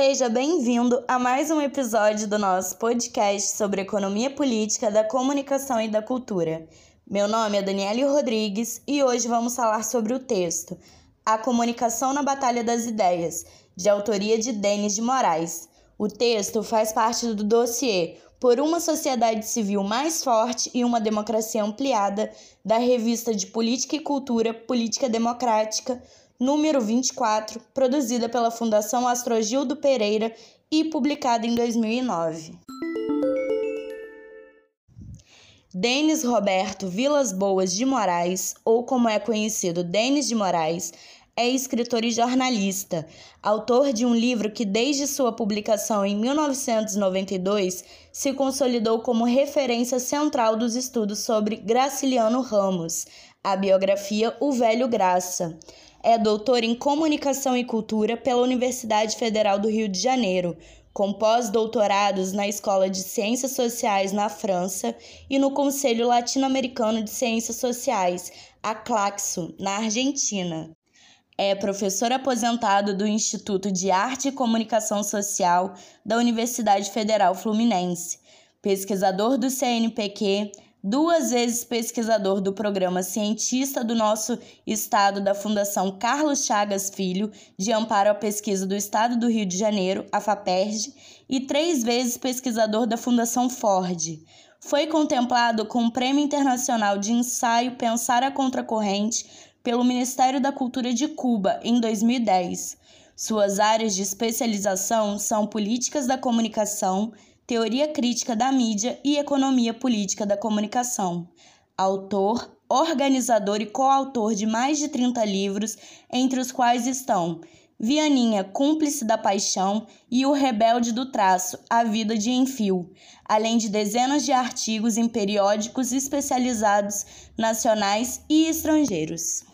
Seja bem-vindo a mais um episódio do nosso podcast sobre economia política da comunicação e da cultura. Meu nome é Daniele Rodrigues e hoje vamos falar sobre o texto A Comunicação na Batalha das Ideias, de autoria de Denis de Moraes. O texto faz parte do dossiê Por uma Sociedade Civil Mais Forte e uma Democracia Ampliada, da revista de Política e Cultura Política Democrática, número 24, produzida pela Fundação Astrogildo Pereira e publicada em 2009. Denis Roberto Vilas Boas de Moraes, ou como é conhecido Denis de Moraes, é escritor e jornalista, autor de um livro que, desde sua publicação em 1992, se consolidou como referência central dos estudos sobre Graciliano Ramos, a biografia O Velho Graça. É doutor em Comunicação e Cultura pela Universidade Federal do Rio de Janeiro, com pós-doutorados na Escola de Ciências Sociais na França e no Conselho Latino-Americano de Ciências Sociais, a na Argentina. É professor aposentado do Instituto de Arte e Comunicação Social da Universidade Federal Fluminense, pesquisador do CNPq, duas vezes pesquisador do programa Cientista do Nosso Estado da Fundação Carlos Chagas Filho, de Amparo à Pesquisa do Estado do Rio de Janeiro, a FAPERJ, e três vezes pesquisador da Fundação Ford. Foi contemplado com o Prêmio Internacional de Ensaio Pensar a Contracorrente pelo Ministério da Cultura de Cuba em 2010. Suas áreas de especialização são políticas da comunicação, teoria crítica da mídia e economia política da comunicação. Autor, organizador e coautor de mais de 30 livros, entre os quais estão Vianinha, Cúmplice da Paixão e O Rebelde do Traço, A Vida de Enfio, além de dezenas de artigos em periódicos especializados nacionais e estrangeiros.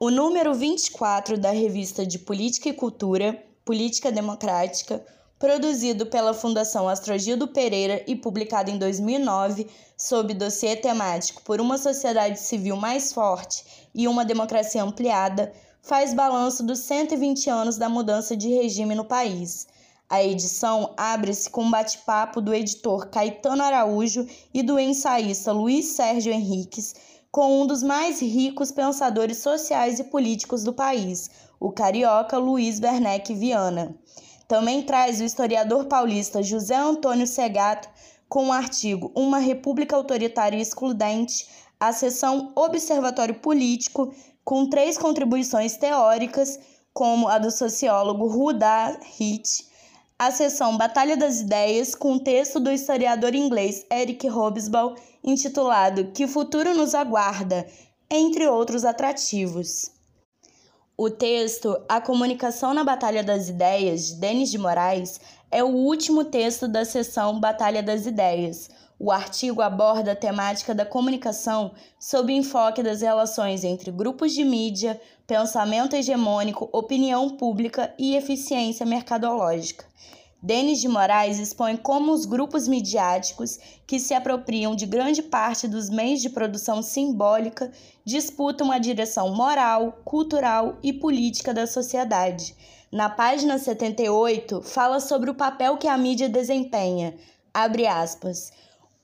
O número 24 da revista de Política e Cultura, Política Democrática, produzido pela Fundação Astrogildo Pereira e publicado em 2009, sob dossiê temático Por uma Sociedade Civil Mais Forte e uma Democracia Ampliada, faz balanço dos 120 anos da mudança de regime no país. A edição abre-se com um bate-papo do editor Caetano Araújo e do ensaísta Luiz Sérgio Henriques com um dos mais ricos pensadores sociais e políticos do país, o carioca Luiz Werneck Viana. Também traz o historiador paulista José Antônio Segato com o artigo Uma República Autoritária e Excludente, a seção Observatório Político, com três contribuições teóricas, como a do sociólogo Rudá Hitt, a seção Batalha das Ideias, com texto do historiador inglês Eric Hobsbawm intitulado Que Futuro Nos Aguarda, entre outros atrativos. O texto A Comunicação na Batalha das Ideias, de Denis de Moraes, é o último texto da seção Batalha das Ideias. O artigo aborda a temática da comunicação sob enfoque das relações entre grupos de mídia, pensamento hegemônico, opinião pública e eficiência mercadológica. Denis de Moraes expõe como os grupos midiáticos, que se apropriam de grande parte dos meios de produção simbólica, disputam a direção moral, cultural e política da sociedade. Na página 78, fala sobre o papel que a mídia desempenha. Abre aspas.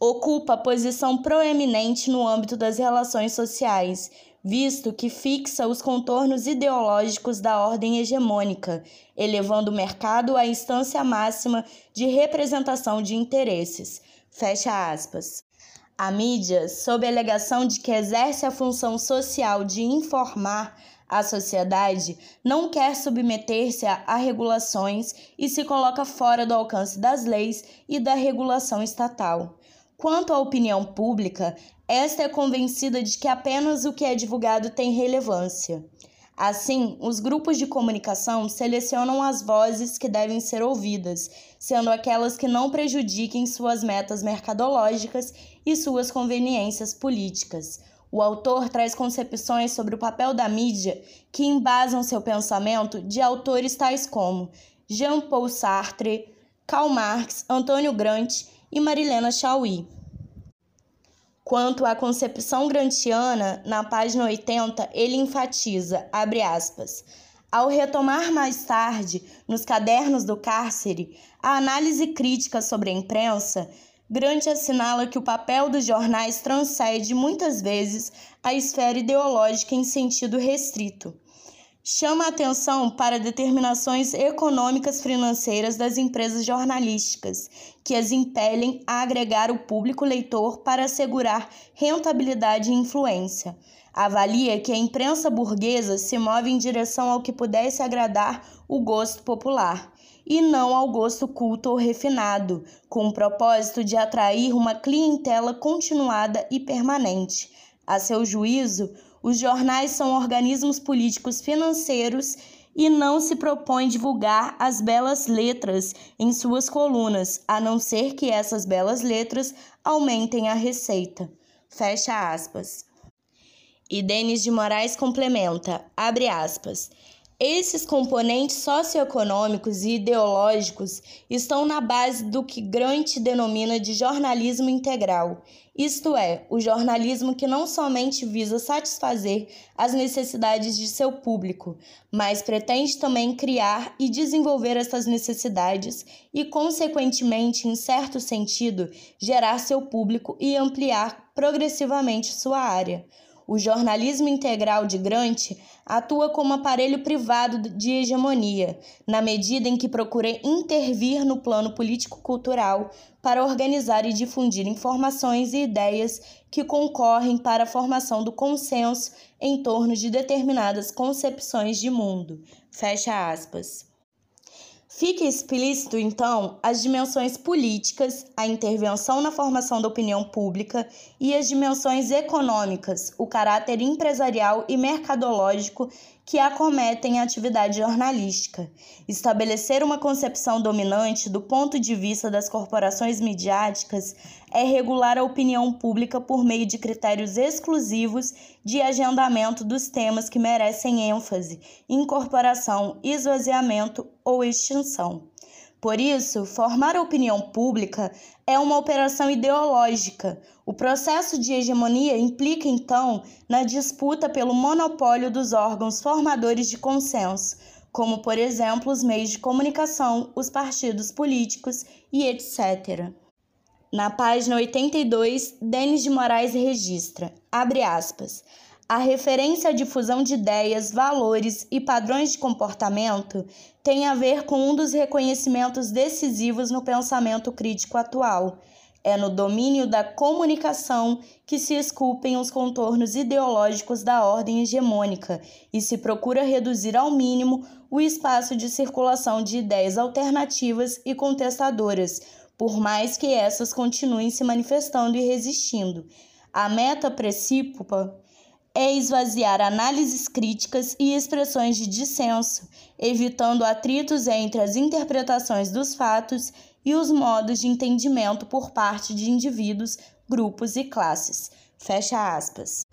Ocupa posição proeminente no âmbito das relações sociais visto que fixa os contornos ideológicos da ordem hegemônica, elevando o mercado à instância máxima de representação de interesses. Fecha aspas. A mídia, sob a alegação de que exerce a função social de informar a sociedade, não quer submeter-se a, regulações e se coloca fora do alcance das leis e da regulação estatal. Quanto à opinião pública, esta é convencida de que apenas o que é divulgado tem relevância. Assim, os grupos de comunicação selecionam as vozes que devem ser ouvidas, sendo aquelas que não prejudiquem suas metas mercadológicas e suas conveniências políticas. O autor traz concepções sobre o papel da mídia que embasam seu pensamento de autores tais como Jean-Paul Sartre, Karl Marx, Antônio Gramsci e Marilena Chauí. Quanto à concepção grantiana, na página 80, ele enfatiza, abre aspas, Ao retomar mais tarde, nos cadernos do cárcere, a análise crítica sobre a imprensa, Grant assinala que o papel dos jornais transcende muitas vezes a esfera ideológica em sentido restrito. Chama a atenção para determinações econômicas financeiras das empresas jornalísticas, que as impelem a agregar o público leitor para assegurar rentabilidade e influência. Avalia que a imprensa burguesa se move em direção ao que pudesse agradar o gosto popular e não ao gosto culto ou refinado, com o propósito de atrair uma clientela continuada e permanente. A seu juízo, os jornais são organismos políticos financeiros e não se propõem divulgar as belas letras em suas colunas, a não ser que essas belas letras aumentem a receita. Fecha aspas. E Denis de Moraes complementa, abre aspas, esses componentes socioeconômicos e ideológicos estão na base do que Grant denomina de jornalismo integral, isto é, o jornalismo que não somente visa satisfazer as necessidades de seu público, mas pretende também criar e desenvolver essas necessidades e, consequentemente, em certo sentido, gerar seu público e ampliar progressivamente sua área. O jornalismo integral de Grant atua como aparelho privado de hegemonia, na medida em que procura intervir no plano político-cultural para organizar e difundir informações e ideias que concorrem para a formação do consenso em torno de determinadas concepções de mundo. Fecha aspas. Fica explícito, então, as dimensões políticas, a intervenção na formação da opinião pública e as dimensões econômicas, o caráter empresarial e mercadológico que acometem a atividade jornalística. Estabelecer uma concepção dominante do ponto de vista das corporações midiáticas é regular a opinião pública por meio de critérios exclusivos de agendamento dos temas que merecem ênfase, incorporação, esvaziamento ou extinção. Por isso, formar a opinião pública é uma operação ideológica. O processo de hegemonia implica, então, na disputa pelo monopólio dos órgãos formadores de consenso, como, por exemplo, os meios de comunicação, os partidos políticos e etc. Na página 82, Denis de Moraes registra, abre aspas, a referência à difusão de ideias, valores e padrões de comportamento tem a ver com um dos reconhecimentos decisivos no pensamento crítico atual. É no domínio da comunicação que se esculpem os contornos ideológicos da ordem hegemônica e se procura reduzir ao mínimo o espaço de circulação de ideias alternativas e contestadoras, por mais que essas continuem se manifestando e resistindo. A meta precípua é esvaziar análises críticas e expressões de dissenso, evitando atritos entre as interpretações dos fatos e os modos de entendimento por parte de indivíduos, grupos e classes. Fecha aspas.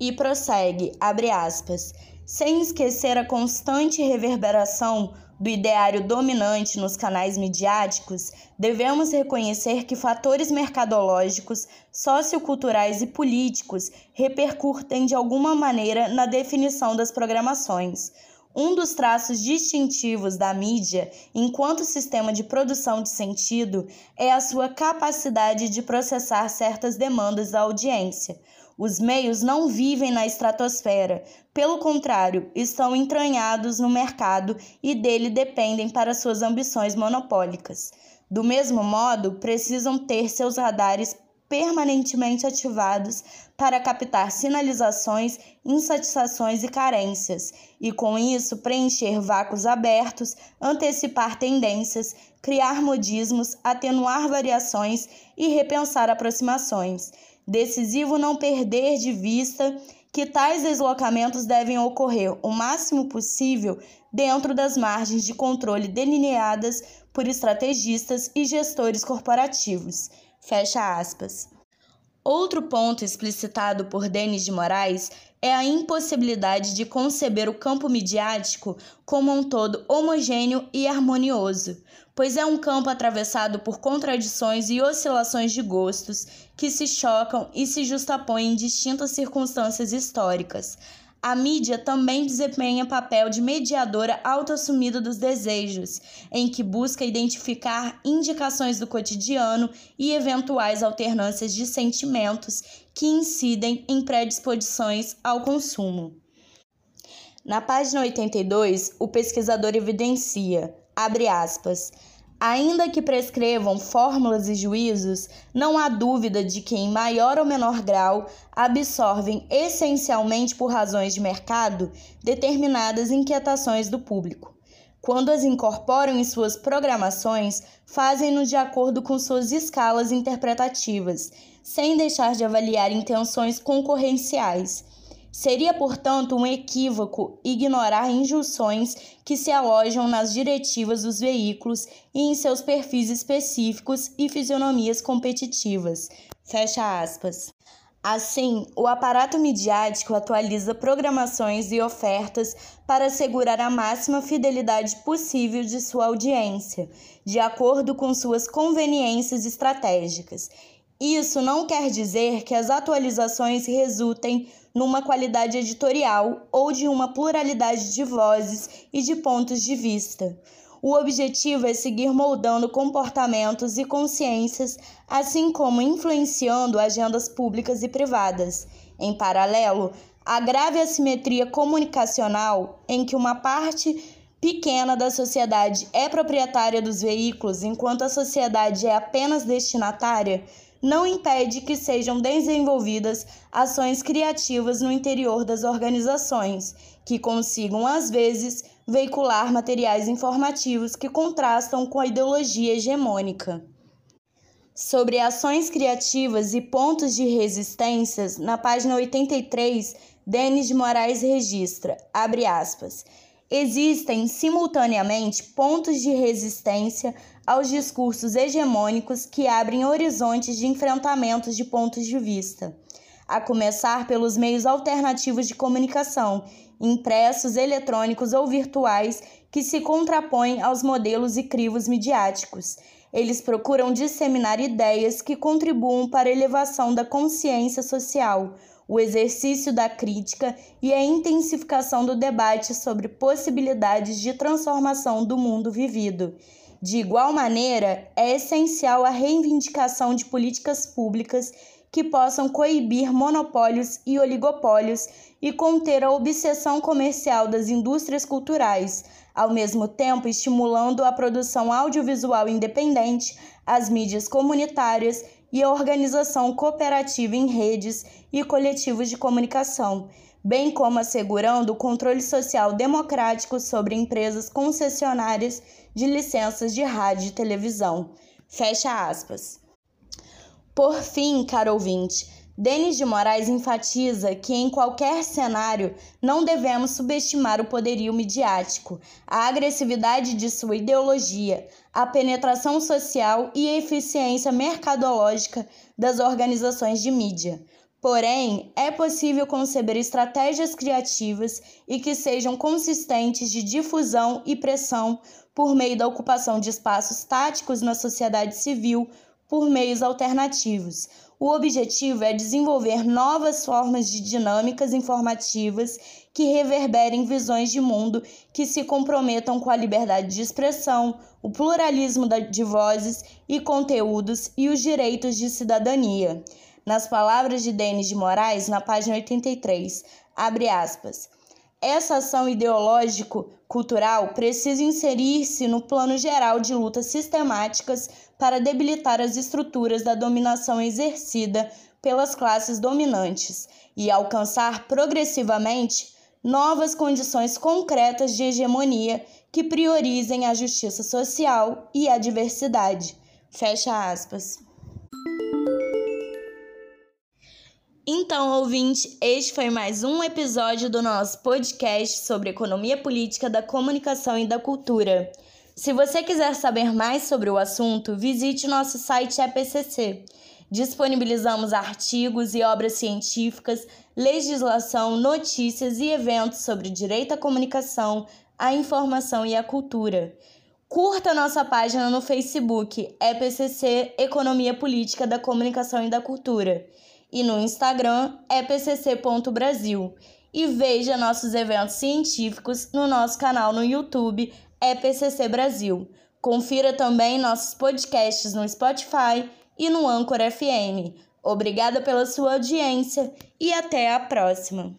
E prossegue, abre aspas, sem esquecer a constante reverberação do ideário dominante nos canais midiáticos, devemos reconhecer que fatores mercadológicos, socioculturais e políticos repercutem de alguma maneira na definição das programações. Um dos traços distintivos da mídia, enquanto sistema de produção de sentido, é a sua capacidade de processar certas demandas da audiência. Os meios não vivem na estratosfera, pelo contrário, estão entranhados no mercado e dele dependem para suas ambições monopólicas. Do mesmo modo, precisam ter seus radares permanentemente ativados para captar sinalizações, insatisfações e carências, e com isso preencher vácuos abertos, antecipar tendências, criar modismos, atenuar variações e repensar aproximações. Decisivo não perder de vista que tais deslocamentos devem ocorrer o máximo possível dentro das margens de controle delineadas por estrategistas e gestores corporativos. Fecha aspas. Outro ponto explicitado por Denis de Moraes é a impossibilidade de conceber o campo midiático como um todo homogêneo e harmonioso, pois é um campo atravessado por contradições e oscilações de gostos que se chocam e se justapõem em distintas circunstâncias históricas. A mídia também desempenha papel de mediadora autoassumida dos desejos, em que busca identificar indicações do cotidiano e eventuais alternâncias de sentimentos que incidem em predisposições ao consumo. Na página 82, o pesquisador evidencia, abre aspas, Ainda que prescrevam fórmulas e juízos, não há dúvida de que, em maior ou menor grau, absorvem essencialmente por razões de mercado determinadas inquietações do público. Quando as incorporam em suas programações, fazem-no de acordo com suas escalas interpretativas, sem deixar de avaliar intenções concorrenciais Seria, portanto, um equívoco ignorar injunções que se alojam nas diretivas dos veículos e em seus perfis específicos e fisionomias competitivas. Fecha aspas. Assim, o aparato midiático atualiza programações e ofertas para assegurar a máxima fidelidade possível de sua audiência, de acordo com suas conveniências estratégicas. Isso não quer dizer que as atualizações resultem numa qualidade editorial ou de uma pluralidade de vozes e de pontos de vista. O objetivo é seguir moldando comportamentos e consciências, assim como influenciando agendas públicas e privadas. Em paralelo, a grave assimetria comunicacional em que uma parte pequena da sociedade é proprietária dos veículos enquanto a sociedade é apenas destinatária não impede que sejam desenvolvidas ações criativas no interior das organizações, que consigam, às vezes, veicular materiais informativos que contrastam com a ideologia hegemônica. Sobre ações criativas e pontos de resistências, na página 83, Denis de Moraes registra, abre aspas, existem simultaneamente pontos de resistência aos discursos hegemônicos que abrem horizontes de enfrentamentos de pontos de vista, a começar pelos meios alternativos de comunicação, impressos, eletrônicos ou virtuais, que se contrapõem aos modelos e crivos midiáticos. Eles procuram disseminar ideias que contribuam para a elevação da consciência social, o exercício da crítica e a intensificação do debate sobre possibilidades de transformação do mundo vivido. De igual maneira, é essencial a reivindicação de políticas públicas que possam coibir monopólios e oligopólios e conter a obsessão comercial das indústrias culturais, ao mesmo tempo estimulando a produção audiovisual independente, as mídias comunitárias e a organização cooperativa em redes e coletivos de comunicação, bem como assegurando o controle social democrático sobre empresas concessionárias de licenças de rádio e televisão. Fecha aspas. Por fim, caro ouvinte, Denis de Moraes enfatiza que, em qualquer cenário, não devemos subestimar o poderio midiático, a agressividade de sua ideologia, a penetração social e a eficiência mercadológica das organizações de mídia. Porém, é possível conceber estratégias criativas e que sejam consistentes de difusão e pressão por meio da ocupação de espaços táticos na sociedade civil por meios alternativos o objetivo é desenvolver novas formas de dinâmicas informativas que reverberem visões de mundo que se comprometam com a liberdade de expressão, o pluralismo de vozes e conteúdos e os direitos de cidadania. Nas palavras de Denis de Moraes, na página 83, abre aspas. Essa ação ideológico-cultural precisa inserir-se no plano geral de lutas sistemáticas para debilitar as estruturas da dominação exercida pelas classes dominantes e alcançar progressivamente novas condições concretas de hegemonia que priorizem a justiça social e a diversidade. Fecha aspas. Então, ouvinte, este foi mais um episódio do nosso podcast sobre economia política da comunicação e da cultura. Se você quiser saber mais sobre o assunto, visite nosso site EPCC. Disponibilizamos artigos e obras científicas, legislação, notícias e eventos sobre direito à comunicação, à informação e à cultura. Curta nossa página no Facebook, EPCC Economia Política da Comunicação e da Cultura, e no Instagram, epcc.brasil. e veja nossos eventos científicos no nosso canal no YouTube EPCC Brasil. Confira também nossos podcasts no Spotify e no Anchor FM. Obrigada pela sua audiência e até a próxima!